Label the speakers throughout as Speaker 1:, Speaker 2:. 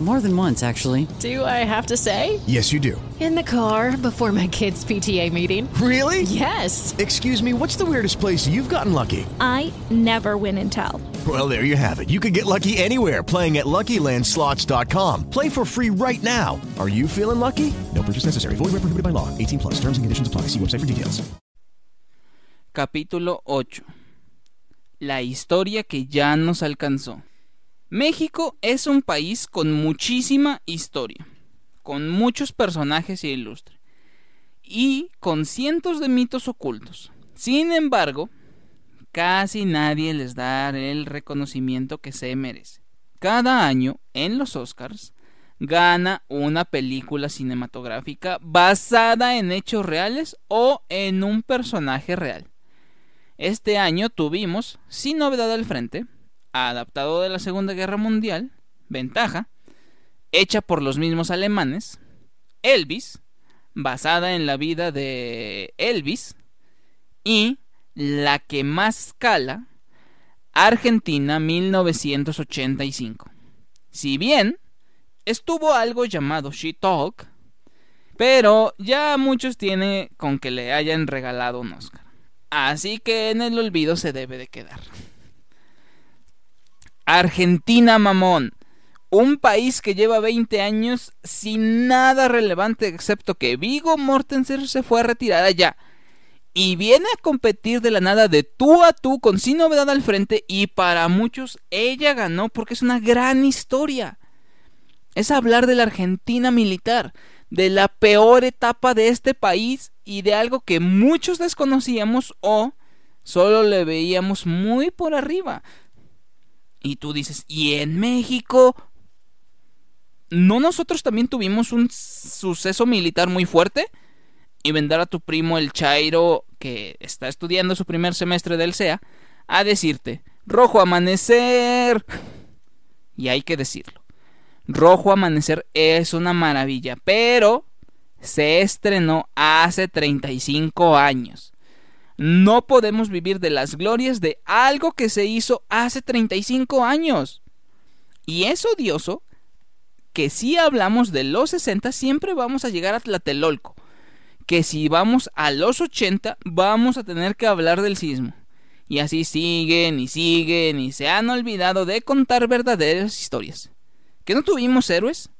Speaker 1: More than once, actually.
Speaker 2: Do I have to say?
Speaker 3: Yes, you do.
Speaker 2: In the car before my kids' PTA meeting.
Speaker 3: Really?
Speaker 2: Yes.
Speaker 3: Excuse me, what's the weirdest place you've gotten lucky?
Speaker 4: I never win and tell.
Speaker 3: Well, there you have it. You can get lucky anywhere playing at LuckyLandSlots.com. Play for free right now. Are you feeling lucky? No purchase necessary. Void where prohibited by law. 18 plus. Terms and conditions apply. See website for details.
Speaker 5: Capítulo 8. La historia que ya nos alcanzó. México es un país con muchísima historia, con muchos personajes ilustres y con cientos de mitos ocultos. Sin embargo, casi nadie les da el reconocimiento que se merece. Cada año, en los Oscars, gana una película cinematográfica basada en hechos reales o en un personaje real. Este año tuvimos, sin novedad al frente, adaptado de la Segunda Guerra Mundial, Ventaja, hecha por los mismos alemanes, Elvis, basada en la vida de Elvis, y La que más cala, Argentina 1985. Si bien estuvo algo llamado She Talk, pero ya muchos tienen con que le hayan regalado un Oscar. Así que en el olvido se debe de quedar. Argentina, mamón. Un país que lleva 20 años sin nada relevante excepto que Vigo Mortensen se fue a retirar allá. Y viene a competir de la nada de tú a tú con sin novedad al frente y para muchos ella ganó porque es una gran historia. Es hablar de la Argentina militar, de la peor etapa de este país y de algo que muchos desconocíamos o solo le veíamos muy por arriba. Y tú dices, ¿y en México? ¿No nosotros también tuvimos un suceso militar muy fuerte? Y vendrá a tu primo el Chairo, que está estudiando su primer semestre del SEA, a decirte, rojo amanecer. Y hay que decirlo. Rojo Amanecer es una maravilla, pero se estrenó hace 35 años. No podemos vivir de las glorias de algo que se hizo hace 35 años. Y es odioso que si hablamos de los 60 siempre vamos a llegar a Tlatelolco. Que si vamos a los 80 vamos a tener que hablar del sismo. Y así siguen y siguen y se han olvidado de contar verdaderas historias. ¿Que no tuvimos héroes?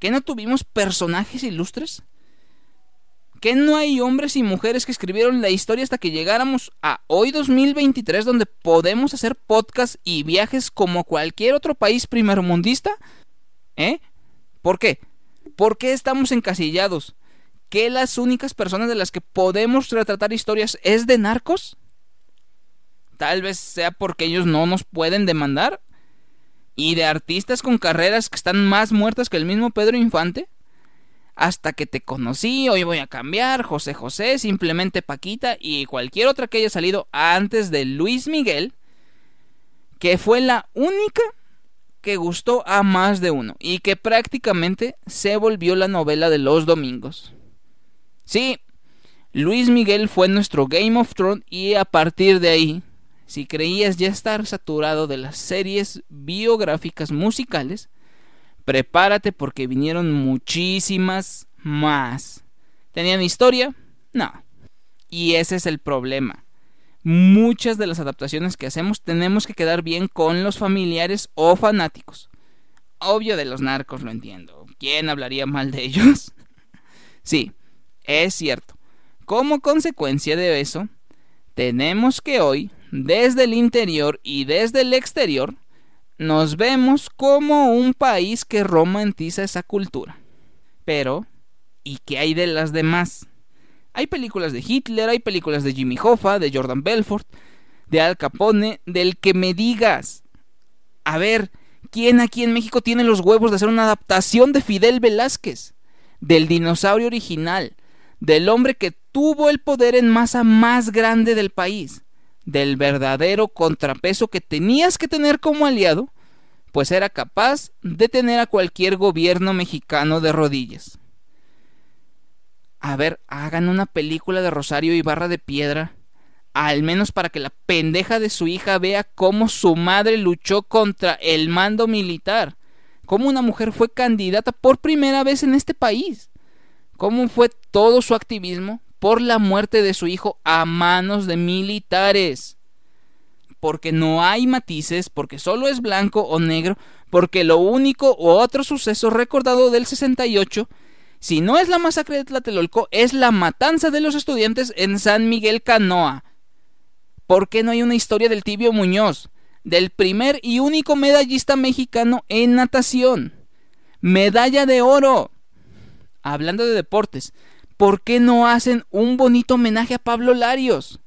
Speaker 5: ¿Que no tuvimos personajes ilustres? ¿Que no hay hombres y mujeres que escribieron la historia hasta que llegáramos a hoy 2023 donde podemos hacer podcasts y viajes como cualquier otro país primermundista? ¿Eh? ¿Por qué? ¿Por qué estamos encasillados? ¿Que las únicas personas de las que podemos retratar historias es de narcos? Tal vez sea porque ellos no nos pueden demandar y de artistas con carreras que están más muertas que el mismo Pedro Infante. Hasta que te conocí, hoy voy a cambiar, José José, simplemente Paquita y cualquier otra que haya salido antes de Luis Miguel, que fue la única que gustó a más de uno y que prácticamente se volvió la novela de los domingos. Sí, Luis Miguel fue nuestro Game of Thrones y a partir de ahí si creías ya estar saturado de las series biográficas musicales, prepárate porque vinieron muchísimas más. ¿Tenían historia? No. Y ese es el problema. Muchas de las adaptaciones que hacemos tenemos que quedar bien con los familiares o fanáticos. Obvio de los narcos lo entiendo. ¿Quién hablaría mal de ellos? sí, es cierto. Como consecuencia de eso, tenemos que hoy desde el interior y desde el exterior, nos vemos como un país que romantiza esa cultura. Pero, ¿y qué hay de las demás? Hay películas de Hitler, hay películas de Jimmy Hoffa, de Jordan Belfort, de Al Capone, del que me digas. A ver, ¿quién aquí en México tiene los huevos de hacer una adaptación de Fidel Velázquez? Del dinosaurio original, del hombre que tuvo el poder en masa más grande del país del verdadero contrapeso que tenías que tener como aliado, pues era capaz de tener a cualquier gobierno mexicano de rodillas. A ver, hagan una película de Rosario y Barra de Piedra. Al menos para que la pendeja de su hija vea cómo su madre luchó contra el mando militar. Cómo una mujer fue candidata por primera vez en este país. Cómo fue todo su activismo por la muerte de su hijo a manos de militares. Porque no hay matices, porque solo es blanco o negro, porque lo único o otro suceso recordado del 68, si no es la masacre de Tlatelolco, es la matanza de los estudiantes en San Miguel Canoa. ¿Por qué no hay una historia del tibio Muñoz, del primer y único medallista mexicano en natación? Medalla de oro. Hablando de deportes, ¿por qué no hacen un bonito homenaje a Pablo Larios?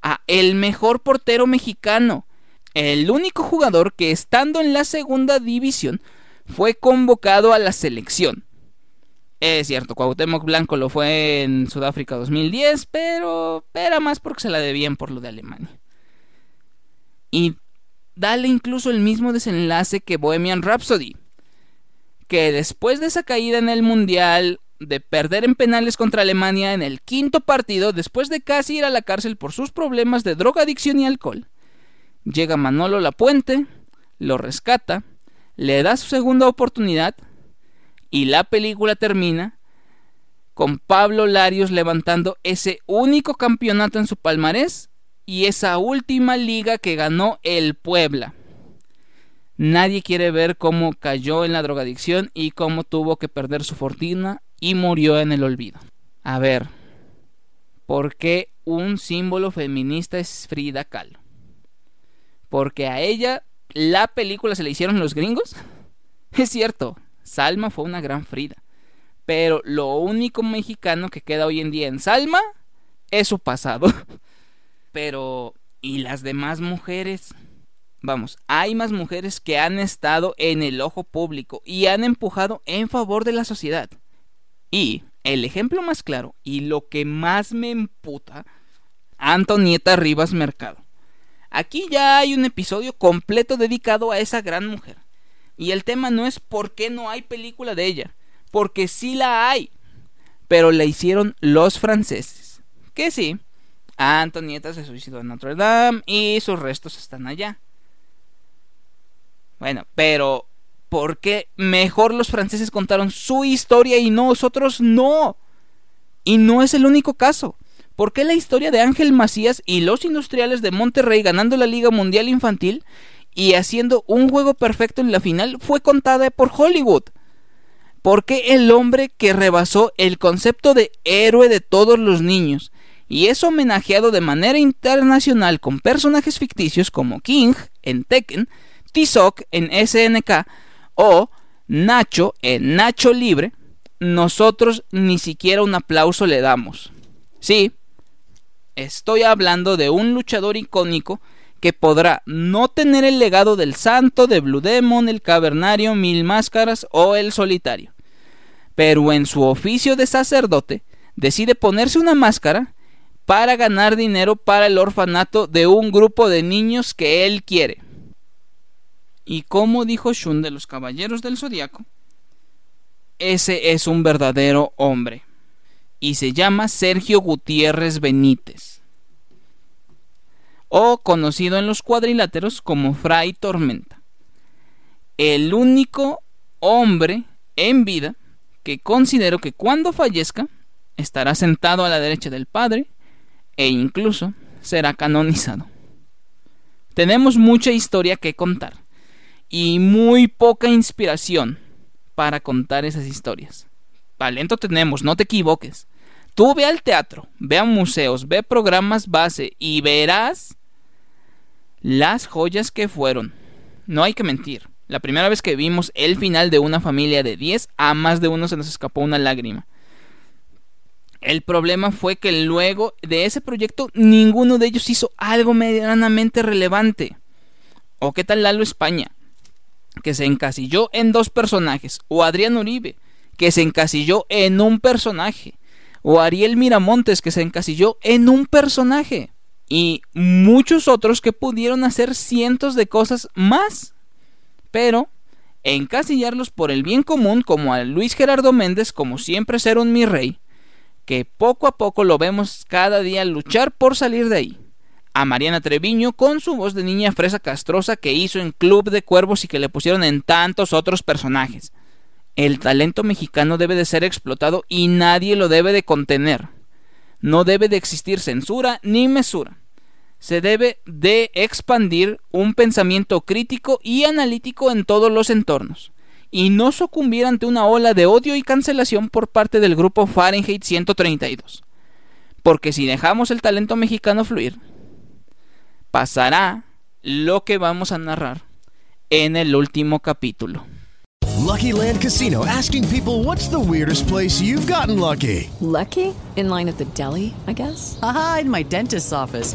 Speaker 5: A el mejor portero mexicano, el único jugador que estando en la segunda división fue convocado a la selección. Es cierto, Cuauhtémoc Blanco lo fue en Sudáfrica 2010, pero era más porque se la debían por lo de Alemania. Y dale incluso el mismo desenlace que Bohemian Rhapsody, que después de esa caída en el Mundial, de perder en penales contra Alemania en el quinto partido, después de casi ir a la cárcel por sus problemas de drogadicción y alcohol, llega Manolo Lapuente, lo rescata, le da su segunda oportunidad y la película termina con Pablo Larios levantando ese único campeonato en su palmarés y esa última liga que ganó el Puebla. Nadie quiere ver cómo cayó en la drogadicción y cómo tuvo que perder su fortuna y murió en el olvido. A ver, ¿por qué un símbolo feminista es Frida Kahlo? Porque a ella la película se le hicieron los gringos. Es cierto, Salma fue una gran Frida. Pero lo único mexicano que queda hoy en día en Salma es su pasado. Pero, ¿y las demás mujeres? Vamos, hay más mujeres que han estado en el ojo público y han empujado en favor de la sociedad. Y el ejemplo más claro y lo que más me emputa, Antonieta Rivas Mercado. Aquí ya hay un episodio completo dedicado a esa gran mujer. Y el tema no es por qué no hay película de ella, porque sí la hay, pero la hicieron los franceses. Que sí, Antonieta se suicidó en Notre Dame y sus restos están allá. Bueno, pero ¿por qué mejor los franceses contaron su historia y nosotros no? Y no es el único caso. ¿Por qué la historia de Ángel Macías y los industriales de Monterrey ganando la Liga Mundial Infantil y haciendo un juego perfecto en la final fue contada por Hollywood? ¿Por qué el hombre que rebasó el concepto de héroe de todos los niños y es homenajeado de manera internacional con personajes ficticios como King en Tekken, T-Sock en SNK o Nacho en Nacho Libre, nosotros ni siquiera un aplauso le damos. Sí, estoy hablando de un luchador icónico que podrá no tener el legado del santo, de Blue Demon, el cavernario, mil máscaras o el solitario. Pero en su oficio de sacerdote decide ponerse una máscara para ganar dinero para el orfanato de un grupo de niños que él quiere. Y como dijo Shun de los Caballeros del Zodiaco, ese es un verdadero hombre. Y se llama Sergio Gutiérrez Benítez. O conocido en los cuadriláteros como Fray Tormenta. El único hombre en vida que considero que cuando fallezca estará sentado a la derecha del Padre e incluso será canonizado. Tenemos mucha historia que contar y muy poca inspiración para contar esas historias. Talento tenemos, no te equivoques. Tú ve al teatro, ve a museos, ve programas base y verás las joyas que fueron. No hay que mentir. La primera vez que vimos el final de una familia de 10, a más de uno se nos escapó una lágrima. El problema fue que luego de ese proyecto ninguno de ellos hizo algo medianamente relevante. ¿O qué tal Lalo España? Que se encasilló en dos personajes, o Adrián Uribe, que se encasilló en un personaje, o Ariel Miramontes, que se encasilló en un personaje, y muchos otros que pudieron hacer cientos de cosas más. Pero encasillarlos por el bien común, como a Luis Gerardo Méndez, como siempre ser un mi rey, que poco a poco lo vemos cada día luchar por salir de ahí. A Mariana Treviño con su voz de niña fresa castrosa que hizo en Club de Cuervos y que le pusieron en tantos otros personajes. El talento mexicano debe de ser explotado y nadie lo debe de contener. No debe de existir censura ni mesura. Se debe de expandir un pensamiento crítico y analítico en todos los entornos y no sucumbir ante una ola de odio y cancelación por parte del grupo Fahrenheit 132. Porque si dejamos el talento mexicano fluir, pasará lo que vamos a narrar en el último capítulo.
Speaker 3: Lucky Land Casino asking people what's the weirdest place you've gotten lucky?
Speaker 2: Lucky? In line at the deli, I guess?
Speaker 1: Aha, in my dentist's office.